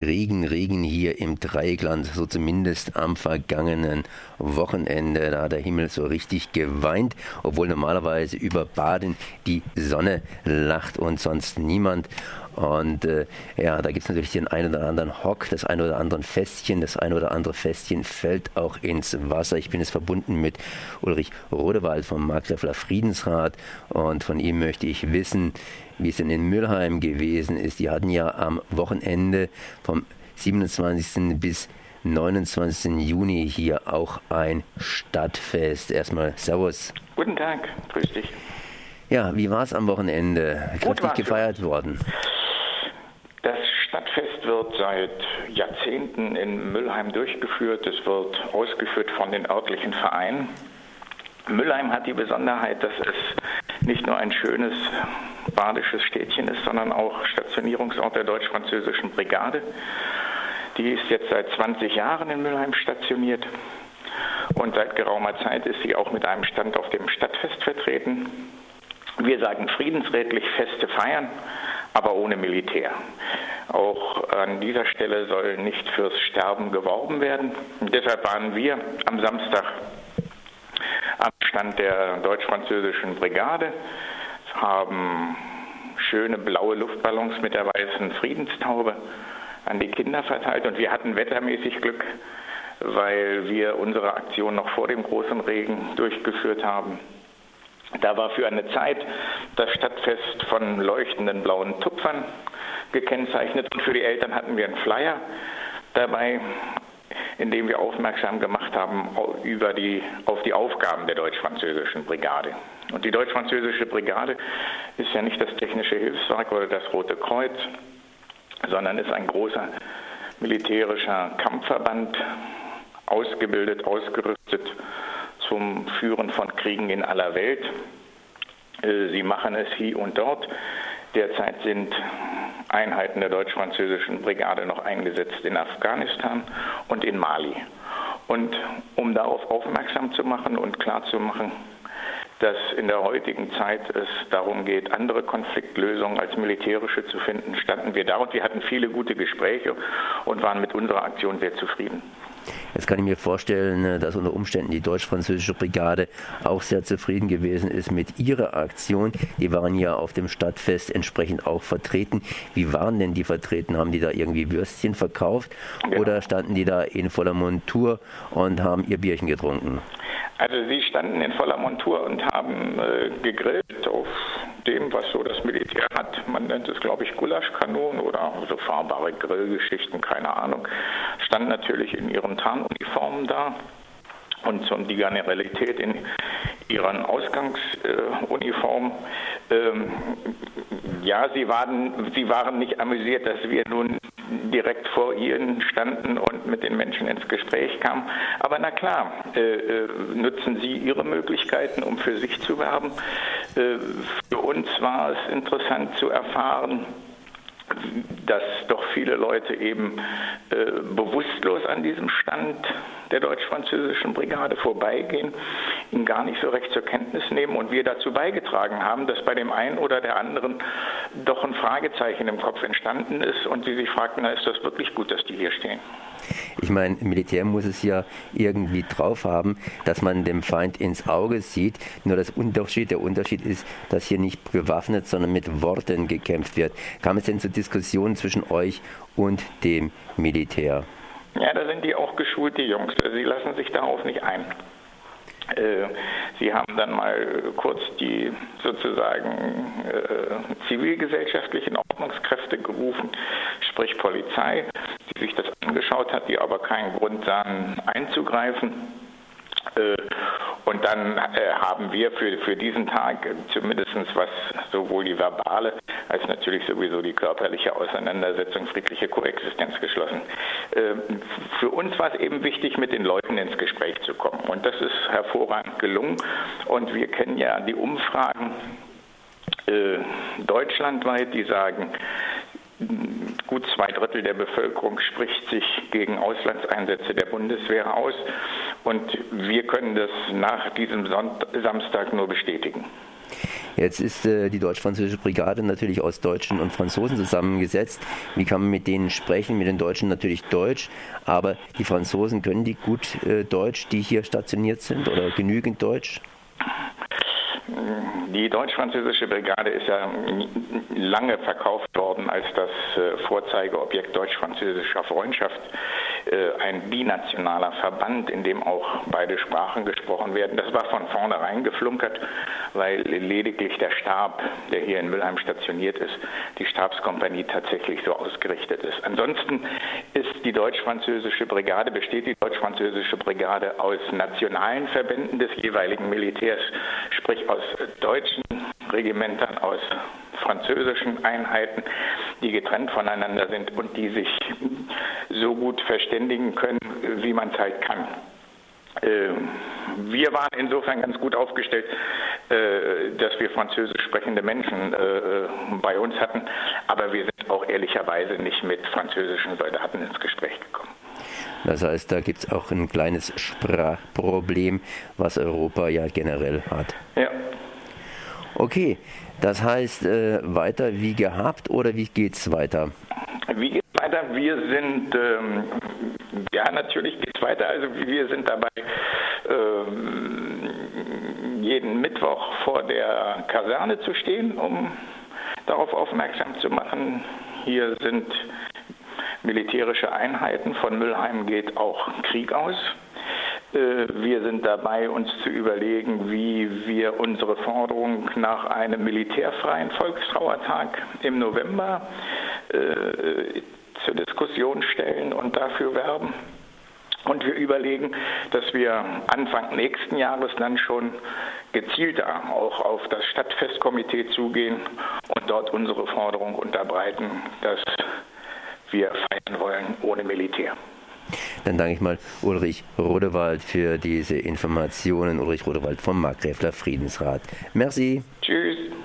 Regen, Regen hier im Dreieckland, so zumindest am vergangenen Wochenende. Da hat der Himmel so richtig geweint, obwohl normalerweise über Baden die Sonne lacht und sonst niemand. Und äh, ja, da gibt es natürlich den einen oder anderen Hock, das ein oder andere Festchen. Das ein oder andere Festchen fällt auch ins Wasser. Ich bin jetzt verbunden mit Ulrich Rodewald vom Markgräfler Friedensrat und von ihm möchte ich wissen, wie es denn in Mülheim gewesen ist. Die hatten ja am Wochenende vom 27. bis 29. Juni hier auch ein Stadtfest. Erstmal Servus. Guten Tag, grüß dich. Ja, wie war es am Wochenende? Kräftig gefeiert worden. Stadtfest wird seit Jahrzehnten in Müllheim durchgeführt. Es wird ausgeführt von den örtlichen Vereinen. Müllheim hat die Besonderheit, dass es nicht nur ein schönes badisches Städtchen ist, sondern auch Stationierungsort der deutsch-französischen Brigade. Die ist jetzt seit 20 Jahren in Müllheim stationiert und seit geraumer Zeit ist sie auch mit einem Stand auf dem Stadtfest vertreten. Wir sagen friedensrätlich Feste feiern, aber ohne Militär. Auch an dieser Stelle soll nicht fürs Sterben geworben werden. Und deshalb waren wir am Samstag am Stand der deutsch-französischen Brigade haben schöne blaue Luftballons mit der weißen Friedenstaube an die Kinder verteilt und wir hatten wettermäßig Glück, weil wir unsere Aktion noch vor dem großen Regen durchgeführt haben. Da war für eine Zeit das Stadtfest von leuchtenden blauen Tupfern gekennzeichnet und für die Eltern hatten wir einen Flyer dabei, in dem wir aufmerksam gemacht haben über die, auf die Aufgaben der deutsch-französischen Brigade. Und die deutsch-französische Brigade ist ja nicht das technische Hilfswerk oder das Rote Kreuz, sondern ist ein großer militärischer Kampfverband, ausgebildet, ausgerüstet zum Führen von Kriegen in aller Welt. Äh, sie machen es hier und dort. Derzeit sind Einheiten der deutsch-französischen Brigade noch eingesetzt in Afghanistan und in Mali. Und um darauf aufmerksam zu machen und klarzumachen, dass in der heutigen Zeit es darum geht, andere Konfliktlösungen als militärische zu finden, standen wir da und wir hatten viele gute Gespräche und waren mit unserer Aktion sehr zufrieden. Jetzt kann ich mir vorstellen, äh, dass unter Umständen die deutsch-französische Brigade auch sehr zufrieden gewesen ist mit ihrer Aktion. Die waren ja auf dem Stadtfest entsprechend auch vertreten. Wie waren denn die vertreten? Haben die da irgendwie Würstchen verkauft ja. oder standen die da in voller Montur und haben ihr Bierchen getrunken? Also sie standen in voller Montur und haben äh, gegrillt auf dem, was so das Militär hat. Man nennt es, glaube ich, Gulaschkanonen oder so fahrbare Grillgeschichten, keine Ahnung. Standen natürlich in ihren Tarnuniformen da und die Generalität in ihren Ausgangsuniformen. Ähm, ja, sie waren, sie waren nicht amüsiert, dass wir nun direkt vor ihnen standen und mit den Menschen ins Gespräch kamen. Aber na klar, äh, äh, nutzen sie ihre Möglichkeiten, um für sich zu werben. Äh, für uns war es interessant zu erfahren, dass doch viele Leute eben äh, bewusstlos an diesem Stand der deutsch-französischen Brigade vorbeigehen, ihn gar nicht so recht zur Kenntnis nehmen und wir dazu beigetragen haben, dass bei dem einen oder der anderen doch ein Fragezeichen im Kopf entstanden ist und sie sich fragten, na ist das wirklich gut, dass die hier stehen. Ich meine, Militär muss es ja irgendwie drauf haben, dass man dem Feind ins Auge sieht. Nur das Unterschied, der Unterschied ist, dass hier nicht bewaffnet, sondern mit Worten gekämpft wird. Kam es denn zu Diskussionen zwischen euch und dem Militär? Ja, da sind die auch geschult, die Jungs. Sie lassen sich darauf nicht ein. Äh, sie haben dann mal kurz die sozusagen äh, zivilgesellschaftlichen Ordnungskräfte gerufen, sprich Polizei, die sich das angeschaut hat, die aber keinen Grund sahen einzugreifen. Äh, und dann äh, haben wir für, für diesen Tag zumindest was sowohl die verbale als natürlich sowieso die körperliche Auseinandersetzung, friedliche Koexistenz geschlossen. Äh, für uns war es eben wichtig, mit den Leuten ins Gespräch zu kommen. Und das ist hervorragend gelungen. Und wir kennen ja die Umfragen deutschlandweit, die sagen, Gut zwei Drittel der Bevölkerung spricht sich gegen Auslandseinsätze der Bundeswehr aus und wir können das nach diesem Samstag nur bestätigen. Jetzt ist äh, die deutsch-französische Brigade natürlich aus Deutschen und Franzosen zusammengesetzt. Wie kann man mit denen sprechen? Mit den Deutschen natürlich Deutsch, aber die Franzosen können die gut äh, Deutsch, die hier stationiert sind oder genügend Deutsch? Die deutsch-französische Brigade ist ja lange verkauft worden als das äh, Vorzeigeobjekt deutsch-französischer Freundschaft. Äh, ein binationaler Verband, in dem auch beide Sprachen gesprochen werden. Das war von vornherein geflunkert, weil lediglich der Stab, der hier in Mülheim stationiert ist, die Stabskompanie tatsächlich so ausgerichtet ist. Ansonsten ist die deutsch-französische Brigade, besteht die deutsch-französische Brigade aus nationalen Verbänden des jeweiligen Militärs, sprich aus deutschen Regimentern, aus französischen Einheiten, die getrennt voneinander sind und die sich so gut verständigen können, wie man es halt kann. Äh, wir waren insofern ganz gut aufgestellt, dass wir französisch sprechende Menschen äh, bei uns hatten, aber wir sind auch ehrlicherweise nicht mit französischen Soldaten ins Gespräch gekommen. Das heißt, da gibt es auch ein kleines Sprachproblem, was Europa ja generell hat. Ja. Okay, das heißt weiter wie gehabt oder wie geht es weiter? Wie geht es weiter? Wir sind, ähm, ja, natürlich geht es weiter. Also wir sind dabei, jeden Mittwoch vor der Kaserne zu stehen, um darauf aufmerksam zu machen. Hier sind militärische Einheiten. Von Müllheim geht auch Krieg aus. Äh, wir sind dabei, uns zu überlegen, wie wir unsere Forderung nach einem militärfreien Volkstrauertag im November äh, zur Diskussion stellen und dafür werben. Und wir überlegen, dass wir Anfang nächsten Jahres dann schon gezielter auch auf das Stadtfestkomitee zugehen und dort unsere Forderung unterbreiten, dass wir feiern wollen ohne Militär. Dann danke ich mal Ulrich Rodewald für diese Informationen. Ulrich Rodewald vom Markgräfler Friedensrat. Merci. Tschüss.